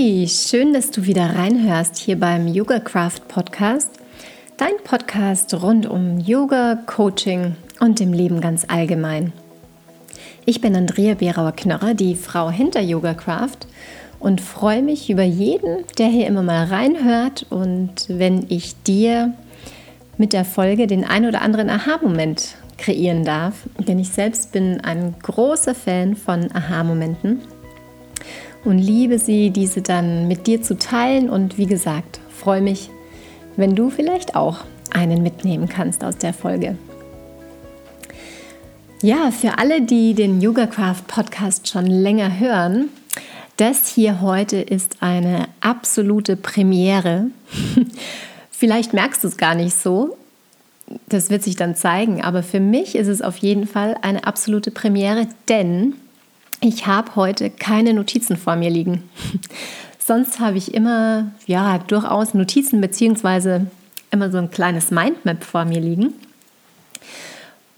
Schön, dass du wieder reinhörst hier beim Yoga Craft Podcast. Dein Podcast rund um Yoga, Coaching und dem Leben ganz allgemein. Ich bin Andrea Berauer-Knörrer, die Frau hinter Yoga Craft und freue mich über jeden, der hier immer mal reinhört und wenn ich dir mit der Folge den ein oder anderen Aha-Moment kreieren darf. Denn ich selbst bin ein großer Fan von Aha-Momenten und liebe sie, diese dann mit dir zu teilen. Und wie gesagt, freue mich, wenn du vielleicht auch einen mitnehmen kannst aus der Folge. Ja, für alle, die den Yoga Craft Podcast schon länger hören, das hier heute ist eine absolute Premiere. Vielleicht merkst du es gar nicht so. Das wird sich dann zeigen. Aber für mich ist es auf jeden Fall eine absolute Premiere, denn ich habe heute keine Notizen vor mir liegen. Sonst habe ich immer, ja, durchaus Notizen beziehungsweise immer so ein kleines Mindmap vor mir liegen,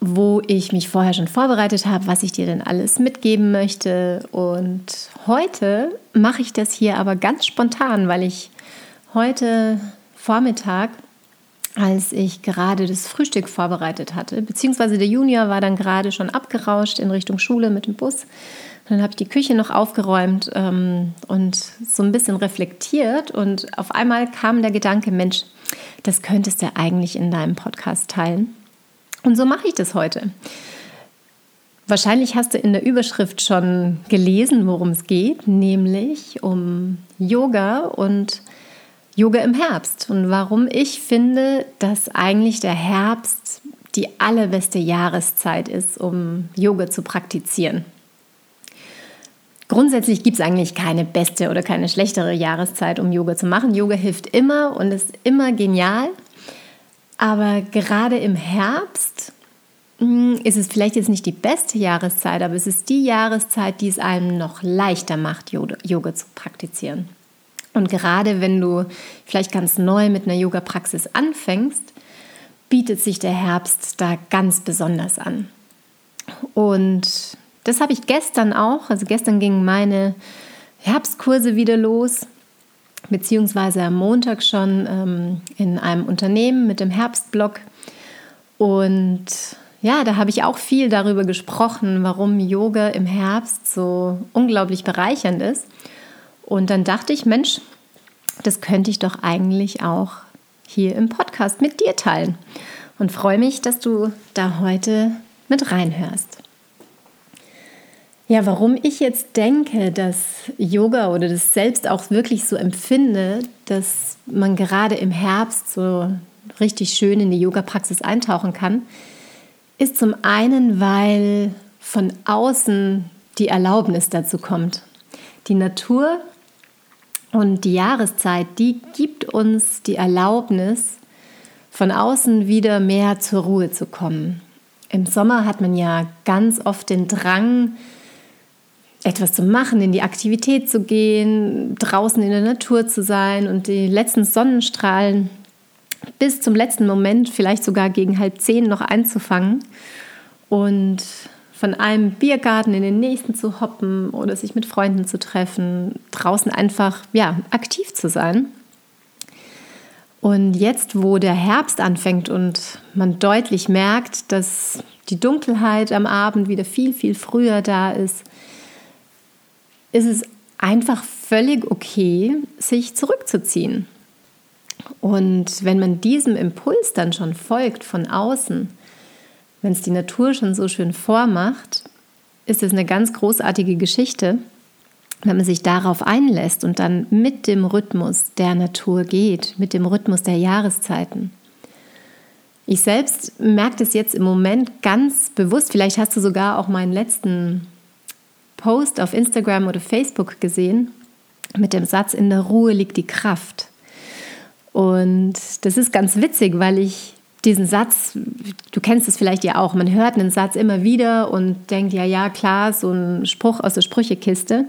wo ich mich vorher schon vorbereitet habe, was ich dir denn alles mitgeben möchte. Und heute mache ich das hier aber ganz spontan, weil ich heute Vormittag als ich gerade das Frühstück vorbereitet hatte, beziehungsweise der Junior war dann gerade schon abgerauscht in Richtung Schule mit dem Bus. Dann habe ich die Küche noch aufgeräumt ähm, und so ein bisschen reflektiert und auf einmal kam der Gedanke, Mensch, das könntest du eigentlich in deinem Podcast teilen. Und so mache ich das heute. Wahrscheinlich hast du in der Überschrift schon gelesen, worum es geht, nämlich um Yoga und Yoga im Herbst und warum ich finde, dass eigentlich der Herbst die allerbeste Jahreszeit ist, um Yoga zu praktizieren. Grundsätzlich gibt es eigentlich keine beste oder keine schlechtere Jahreszeit, um Yoga zu machen. Yoga hilft immer und ist immer genial. Aber gerade im Herbst hm, ist es vielleicht jetzt nicht die beste Jahreszeit, aber es ist die Jahreszeit, die es einem noch leichter macht, Yoga zu praktizieren. Und gerade wenn du vielleicht ganz neu mit einer Yoga-Praxis anfängst, bietet sich der Herbst da ganz besonders an. Und das habe ich gestern auch, also gestern gingen meine Herbstkurse wieder los, beziehungsweise am Montag schon ähm, in einem Unternehmen mit dem Herbstblock. Und ja, da habe ich auch viel darüber gesprochen, warum Yoga im Herbst so unglaublich bereichernd ist. Und dann dachte ich, Mensch, das könnte ich doch eigentlich auch hier im Podcast mit dir teilen. Und freue mich, dass du da heute mit reinhörst. Ja, warum ich jetzt denke, dass Yoga oder das selbst auch wirklich so empfinde, dass man gerade im Herbst so richtig schön in die Yoga-Praxis eintauchen kann, ist zum einen, weil von außen die Erlaubnis dazu kommt. Die Natur und die Jahreszeit, die gibt uns die Erlaubnis, von außen wieder mehr zur Ruhe zu kommen. Im Sommer hat man ja ganz oft den Drang, etwas zu machen, in die Aktivität zu gehen, draußen in der Natur zu sein und die letzten Sonnenstrahlen bis zum letzten Moment, vielleicht sogar gegen halb zehn noch einzufangen und von einem Biergarten in den nächsten zu hoppen oder sich mit Freunden zu treffen, draußen einfach ja, aktiv zu sein. Und jetzt, wo der Herbst anfängt und man deutlich merkt, dass die Dunkelheit am Abend wieder viel, viel früher da ist, ist es einfach völlig okay, sich zurückzuziehen. Und wenn man diesem Impuls dann schon folgt von außen, wenn es die Natur schon so schön vormacht, ist es eine ganz großartige Geschichte, wenn man sich darauf einlässt und dann mit dem Rhythmus der Natur geht, mit dem Rhythmus der Jahreszeiten. Ich selbst merke das jetzt im Moment ganz bewusst. Vielleicht hast du sogar auch meinen letzten Post auf Instagram oder Facebook gesehen mit dem Satz, in der Ruhe liegt die Kraft. Und das ist ganz witzig, weil ich diesen Satz, du kennst es vielleicht ja auch, man hört einen Satz immer wieder und denkt, ja, ja, klar, so ein Spruch aus der Sprüchekiste.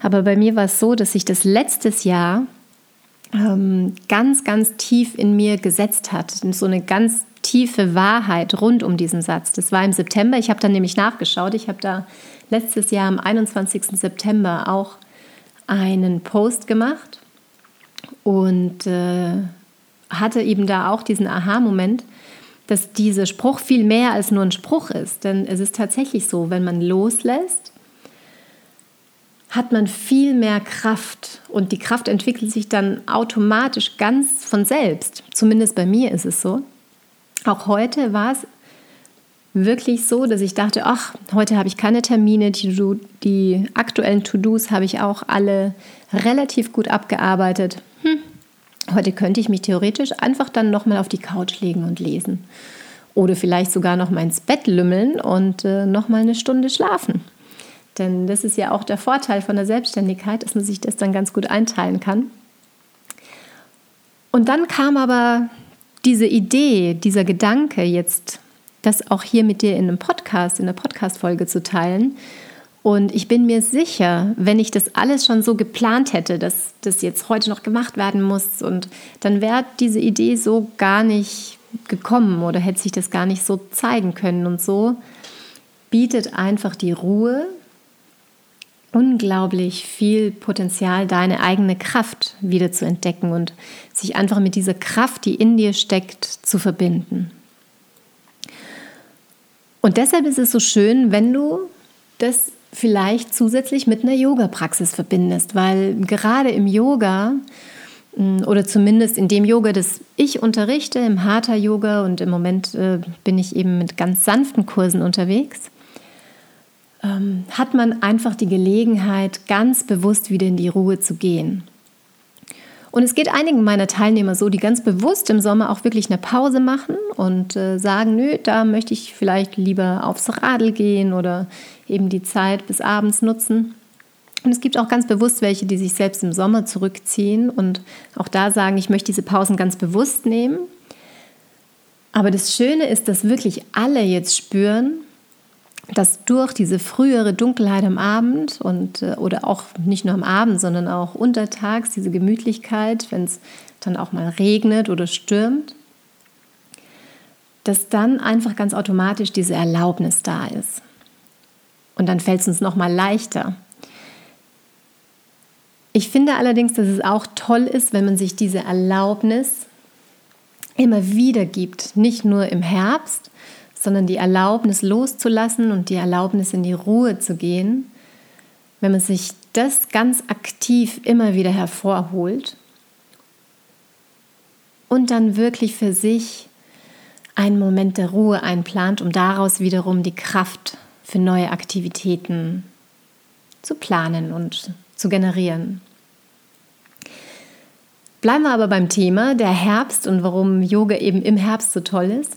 Aber bei mir war es so, dass sich das letztes Jahr ähm, ganz, ganz tief in mir gesetzt hat. So eine ganz tiefe Wahrheit rund um diesen Satz. Das war im September. Ich habe dann nämlich nachgeschaut. Ich habe da letztes Jahr am 21. September auch einen Post gemacht und äh, hatte eben da auch diesen Aha-Moment, dass dieser Spruch viel mehr als nur ein Spruch ist. Denn es ist tatsächlich so, wenn man loslässt, hat man viel mehr Kraft und die Kraft entwickelt sich dann automatisch ganz von selbst. Zumindest bei mir ist es so. Auch heute war es wirklich so, dass ich dachte, ach, heute habe ich keine Termine, die, die aktuellen To-Dos habe ich auch alle relativ gut abgearbeitet. Hm, heute könnte ich mich theoretisch einfach dann nochmal auf die Couch legen und lesen. Oder vielleicht sogar noch mal ins Bett lümmeln und äh, nochmal eine Stunde schlafen. Denn das ist ja auch der Vorteil von der Selbstständigkeit, dass man sich das dann ganz gut einteilen kann. Und dann kam aber diese Idee, dieser Gedanke jetzt das auch hier mit dir in einem Podcast, in einer Podcast-Folge zu teilen. Und ich bin mir sicher, wenn ich das alles schon so geplant hätte, dass das jetzt heute noch gemacht werden muss, und dann wäre diese Idee so gar nicht gekommen oder hätte sich das gar nicht so zeigen können. Und so bietet einfach die Ruhe unglaublich viel Potenzial, deine eigene Kraft wieder zu entdecken und sich einfach mit dieser Kraft, die in dir steckt, zu verbinden. Und deshalb ist es so schön, wenn du das vielleicht zusätzlich mit einer Yoga-Praxis verbindest, weil gerade im Yoga mm, oder zumindest in dem Yoga, das ich unterrichte, im Hatha-Yoga und im Moment äh, bin ich eben mit ganz sanften Kursen unterwegs, ähm, hat man einfach die Gelegenheit, ganz bewusst wieder in die Ruhe zu gehen. Und es geht einigen meiner Teilnehmer so, die ganz bewusst im Sommer auch wirklich eine Pause machen und äh, sagen, nö, da möchte ich vielleicht lieber aufs Radl gehen oder eben die Zeit bis abends nutzen. Und es gibt auch ganz bewusst welche, die sich selbst im Sommer zurückziehen und auch da sagen, ich möchte diese Pausen ganz bewusst nehmen. Aber das Schöne ist, dass wirklich alle jetzt spüren, dass durch diese frühere Dunkelheit am Abend und äh, oder auch nicht nur am Abend, sondern auch untertags, diese Gemütlichkeit, wenn es dann auch mal regnet oder stürmt, dass dann einfach ganz automatisch diese Erlaubnis da ist. Und dann fällt es uns noch mal leichter. Ich finde allerdings, dass es auch toll ist, wenn man sich diese Erlaubnis immer wieder gibt, nicht nur im Herbst, sondern die Erlaubnis loszulassen und die Erlaubnis in die Ruhe zu gehen, wenn man sich das ganz aktiv immer wieder hervorholt und dann wirklich für sich einen Moment der Ruhe einplant, um daraus wiederum die Kraft für neue Aktivitäten zu planen und zu generieren. Bleiben wir aber beim Thema der Herbst und warum Yoga eben im Herbst so toll ist.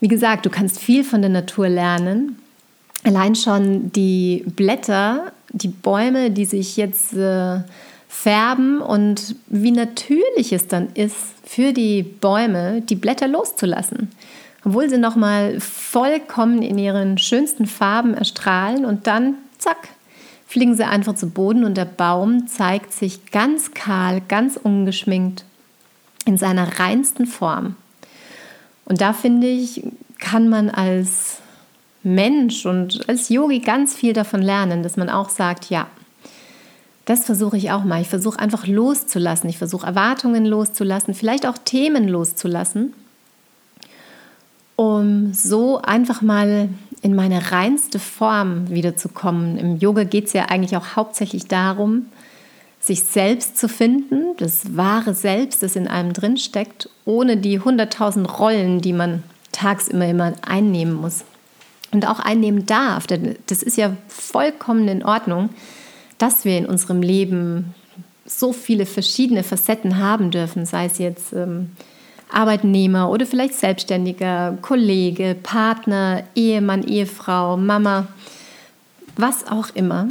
Wie gesagt, du kannst viel von der Natur lernen. Allein schon die Blätter, die Bäume, die sich jetzt äh, färben und wie natürlich es dann ist, für die Bäume die Blätter loszulassen. Obwohl sie nochmal vollkommen in ihren schönsten Farben erstrahlen und dann, zack, fliegen sie einfach zu Boden und der Baum zeigt sich ganz kahl, ganz ungeschminkt in seiner reinsten Form. Und da finde ich, kann man als Mensch und als Yogi ganz viel davon lernen, dass man auch sagt, ja, das versuche ich auch mal. Ich versuche einfach loszulassen. Ich versuche Erwartungen loszulassen, vielleicht auch Themen loszulassen, um so einfach mal in meine reinste Form wiederzukommen. Im Yoga geht es ja eigentlich auch hauptsächlich darum, sich selbst zu finden, das wahre Selbst, das in einem drin steckt, ohne die hunderttausend Rollen, die man tagsüber immer einnehmen muss und auch einnehmen darf. Das ist ja vollkommen in Ordnung, dass wir in unserem Leben so viele verschiedene Facetten haben dürfen, sei es jetzt ähm, Arbeitnehmer oder vielleicht Selbstständiger, Kollege, Partner, Ehemann, Ehefrau, Mama, was auch immer.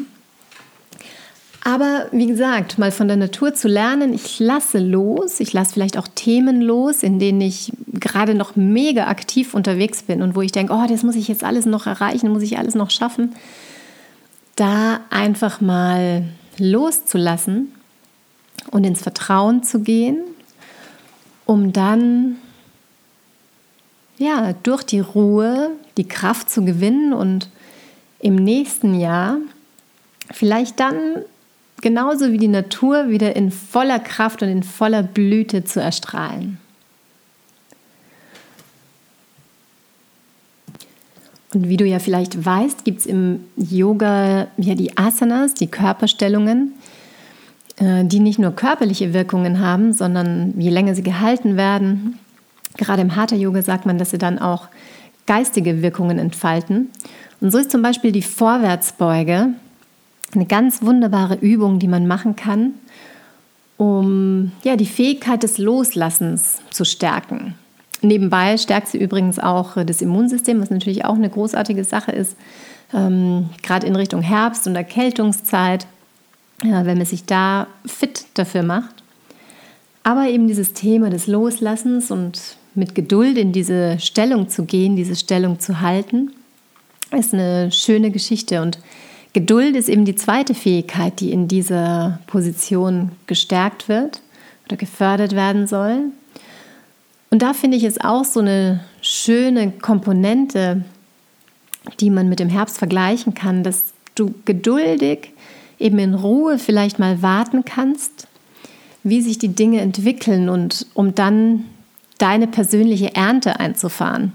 Aber wie gesagt, mal von der Natur zu lernen, ich lasse los, ich lasse vielleicht auch Themen los, in denen ich gerade noch mega aktiv unterwegs bin und wo ich denke, oh, das muss ich jetzt alles noch erreichen, muss ich alles noch schaffen. Da einfach mal loszulassen und ins Vertrauen zu gehen, um dann ja, durch die Ruhe die Kraft zu gewinnen und im nächsten Jahr vielleicht dann genauso wie die Natur wieder in voller Kraft und in voller Blüte zu erstrahlen. Und wie du ja vielleicht weißt, gibt es im Yoga ja die Asanas, die Körperstellungen, äh, die nicht nur körperliche Wirkungen haben, sondern je länger sie gehalten werden, gerade im Hatha-Yoga sagt man, dass sie dann auch geistige Wirkungen entfalten. Und so ist zum Beispiel die Vorwärtsbeuge eine ganz wunderbare Übung, die man machen kann, um ja, die Fähigkeit des Loslassens zu stärken. Nebenbei stärkt sie übrigens auch das Immunsystem, was natürlich auch eine großartige Sache ist, ähm, gerade in Richtung Herbst und Erkältungszeit, ja, wenn man sich da fit dafür macht. Aber eben dieses Thema des Loslassens und mit Geduld in diese Stellung zu gehen, diese Stellung zu halten, ist eine schöne Geschichte. Und Geduld ist eben die zweite Fähigkeit, die in dieser Position gestärkt wird oder gefördert werden soll. Und da finde ich es auch so eine schöne Komponente, die man mit dem Herbst vergleichen kann, dass du geduldig eben in Ruhe vielleicht mal warten kannst, wie sich die Dinge entwickeln und um dann deine persönliche Ernte einzufahren.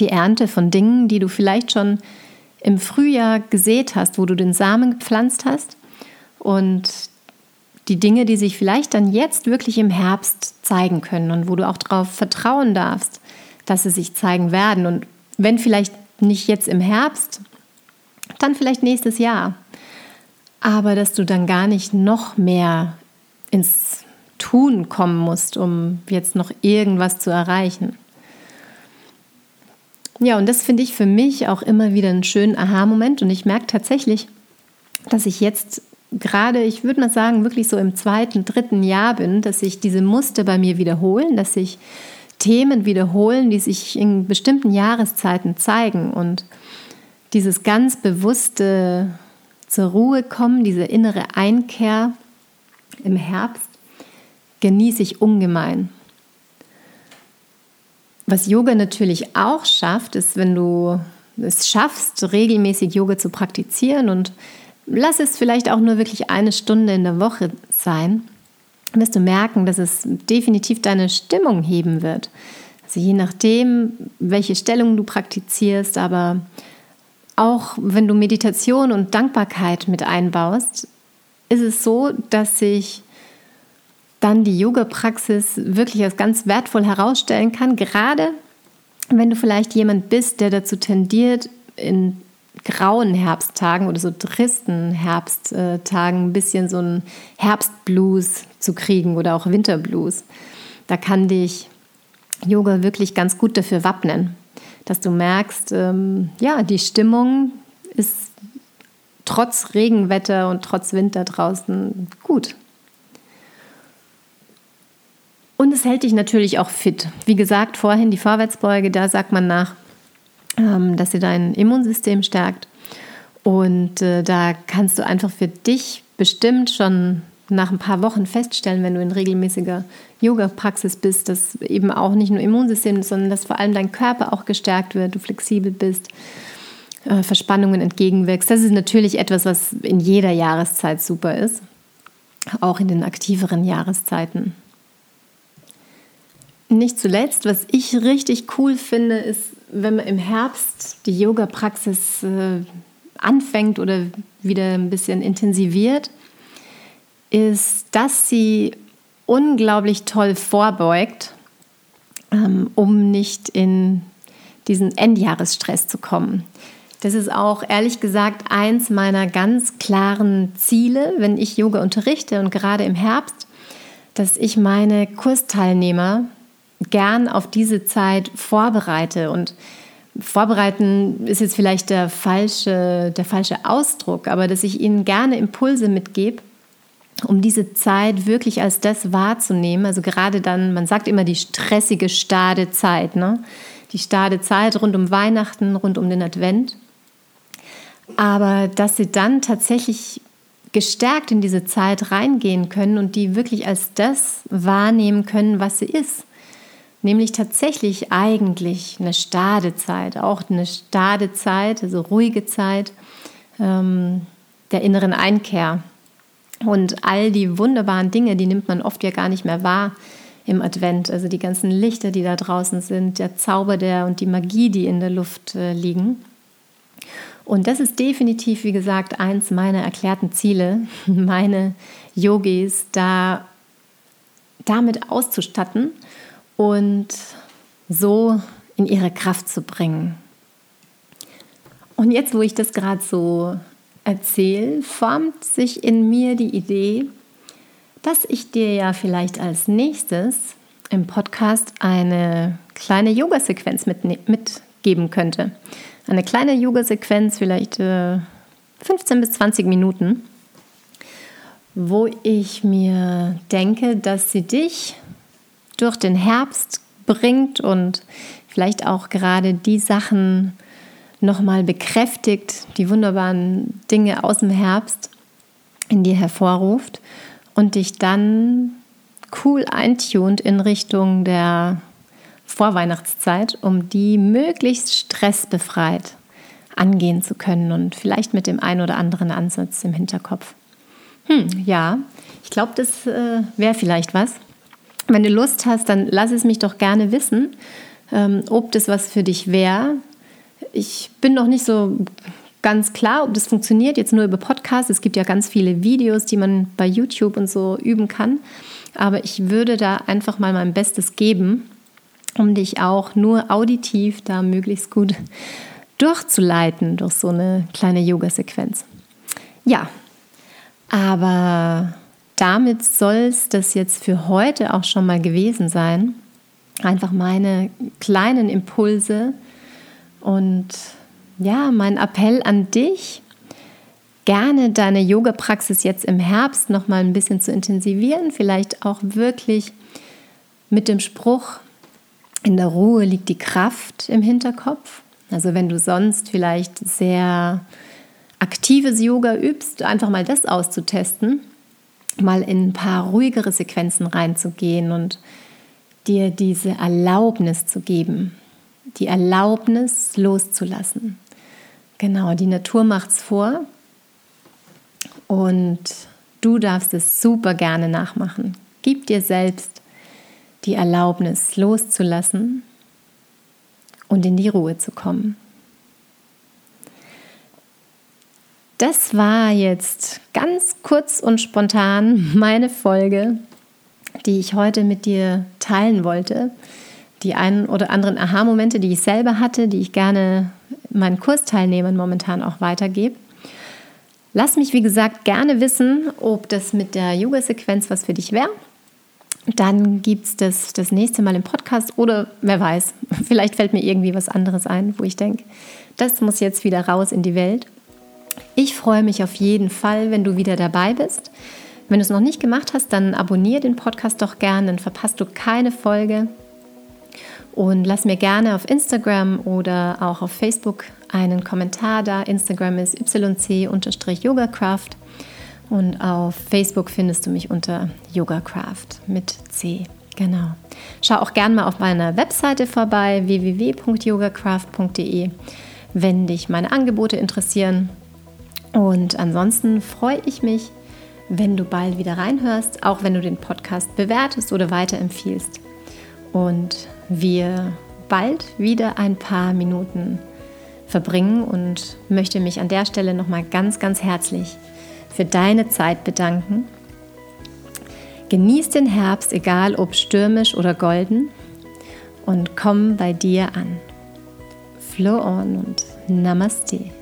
Die Ernte von Dingen, die du vielleicht schon im Frühjahr gesät hast, wo du den Samen gepflanzt hast und die Dinge, die sich vielleicht dann jetzt wirklich im Herbst zeigen können und wo du auch darauf vertrauen darfst, dass sie sich zeigen werden. Und wenn vielleicht nicht jetzt im Herbst, dann vielleicht nächstes Jahr. Aber dass du dann gar nicht noch mehr ins Tun kommen musst, um jetzt noch irgendwas zu erreichen. Ja, und das finde ich für mich auch immer wieder einen schönen Aha-Moment. Und ich merke tatsächlich, dass ich jetzt gerade, ich würde mal sagen, wirklich so im zweiten, dritten Jahr bin, dass sich diese Muster bei mir wiederholen, dass sich Themen wiederholen, die sich in bestimmten Jahreszeiten zeigen. Und dieses ganz bewusste zur Ruhe kommen, diese innere Einkehr im Herbst, genieße ich ungemein. Was Yoga natürlich auch schafft, ist, wenn du es schaffst, regelmäßig Yoga zu praktizieren und lass es vielleicht auch nur wirklich eine Stunde in der Woche sein, wirst du merken, dass es definitiv deine Stimmung heben wird. Also je nachdem, welche Stellung du praktizierst, aber auch wenn du Meditation und Dankbarkeit mit einbaust, ist es so, dass sich dann die Yoga-Praxis wirklich als ganz wertvoll herausstellen kann, gerade wenn du vielleicht jemand bist, der dazu tendiert, in grauen Herbsttagen oder so tristen Herbsttagen ein bisschen so einen Herbstblues zu kriegen oder auch Winterblues. Da kann dich Yoga wirklich ganz gut dafür wappnen, dass du merkst, ähm, ja, die Stimmung ist trotz Regenwetter und trotz Winter draußen gut. Und es hält dich natürlich auch fit. Wie gesagt, vorhin die Vorwärtsbeuge, da sagt man nach, ähm, dass sie dein Immunsystem stärkt. Und äh, da kannst du einfach für dich bestimmt schon nach ein paar Wochen feststellen, wenn du in regelmäßiger Yoga-Praxis bist, dass eben auch nicht nur Immunsystem, sondern dass vor allem dein Körper auch gestärkt wird, du flexibel bist, äh, Verspannungen entgegenwirkst. Das ist natürlich etwas, was in jeder Jahreszeit super ist, auch in den aktiveren Jahreszeiten. Nicht zuletzt, was ich richtig cool finde, ist, wenn man im Herbst die Yoga-Praxis äh, anfängt oder wieder ein bisschen intensiviert, ist, dass sie unglaublich toll vorbeugt, ähm, um nicht in diesen Endjahresstress zu kommen. Das ist auch ehrlich gesagt eins meiner ganz klaren Ziele, wenn ich Yoga unterrichte und gerade im Herbst, dass ich meine Kursteilnehmer gern auf diese Zeit vorbereite. Und vorbereiten ist jetzt vielleicht der falsche, der falsche Ausdruck, aber dass ich ihnen gerne Impulse mitgebe, um diese Zeit wirklich als das wahrzunehmen. Also gerade dann, man sagt immer die stressige Stadezeit, ne? die Stadezeit rund um Weihnachten, rund um den Advent. Aber dass sie dann tatsächlich gestärkt in diese Zeit reingehen können und die wirklich als das wahrnehmen können, was sie ist nämlich tatsächlich eigentlich eine Stadezeit, auch eine Stadezeit, also ruhige Zeit ähm, der inneren Einkehr. Und all die wunderbaren Dinge, die nimmt man oft ja gar nicht mehr wahr im Advent. Also die ganzen Lichter, die da draußen sind, der Zauber der und die Magie, die in der Luft äh, liegen. Und das ist definitiv, wie gesagt, eins meiner erklärten Ziele, meine Yogis da damit auszustatten und so in ihre Kraft zu bringen. Und jetzt, wo ich das gerade so erzähle, formt sich in mir die Idee, dass ich dir ja vielleicht als nächstes im Podcast eine kleine Yoga-Sequenz mit, mitgeben könnte. Eine kleine Yoga-Sequenz, vielleicht äh, 15 bis 20 Minuten, wo ich mir denke, dass sie dich durch den Herbst bringt und vielleicht auch gerade die Sachen nochmal bekräftigt, die wunderbaren Dinge aus dem Herbst in dir hervorruft und dich dann cool eintunt in Richtung der Vorweihnachtszeit, um die möglichst stressbefreit angehen zu können und vielleicht mit dem einen oder anderen Ansatz im Hinterkopf. Hm, ja, ich glaube, das äh, wäre vielleicht was. Wenn du Lust hast, dann lass es mich doch gerne wissen, ähm, ob das was für dich wäre. Ich bin noch nicht so ganz klar, ob das funktioniert, jetzt nur über Podcasts. Es gibt ja ganz viele Videos, die man bei YouTube und so üben kann. Aber ich würde da einfach mal mein Bestes geben, um dich auch nur auditiv da möglichst gut durchzuleiten durch so eine kleine Yoga-Sequenz. Ja, aber damit soll es das jetzt für heute auch schon mal gewesen sein. Einfach meine kleinen Impulse und ja, mein Appell an dich, gerne deine Yoga-Praxis jetzt im Herbst noch mal ein bisschen zu intensivieren, vielleicht auch wirklich mit dem Spruch, in der Ruhe liegt die Kraft im Hinterkopf. Also wenn du sonst vielleicht sehr aktives Yoga übst, einfach mal das auszutesten, mal in ein paar ruhigere Sequenzen reinzugehen und dir diese Erlaubnis zu geben, die Erlaubnis loszulassen. Genau, die Natur macht es vor und du darfst es super gerne nachmachen. Gib dir selbst die Erlaubnis loszulassen und in die Ruhe zu kommen. Das war jetzt ganz kurz und spontan meine Folge, die ich heute mit dir teilen wollte. Die einen oder anderen Aha-Momente, die ich selber hatte, die ich gerne meinen Kursteilnehmern momentan auch weitergebe. Lass mich, wie gesagt, gerne wissen, ob das mit der Yoga-Sequenz was für dich wäre. Dann gibt es das das nächste Mal im Podcast oder wer weiß, vielleicht fällt mir irgendwie was anderes ein, wo ich denke, das muss jetzt wieder raus in die Welt. Ich freue mich auf jeden Fall, wenn du wieder dabei bist. Wenn du es noch nicht gemacht hast, dann abonniere den Podcast doch gerne, dann verpasst du keine Folge. Und lass mir gerne auf Instagram oder auch auf Facebook einen Kommentar da. Instagram ist yc-yogacraft und auf Facebook findest du mich unter Yogacraft mit C. Genau. Schau auch gerne mal auf meiner Webseite vorbei www.yogacraft.de, wenn dich meine Angebote interessieren. Und ansonsten freue ich mich, wenn du bald wieder reinhörst, auch wenn du den Podcast bewertest oder weiterempfiehlst. Und wir bald wieder ein paar Minuten verbringen und möchte mich an der Stelle nochmal ganz, ganz herzlich für deine Zeit bedanken. Genieß den Herbst, egal ob stürmisch oder golden, und komm bei dir an. Flow on und Namaste.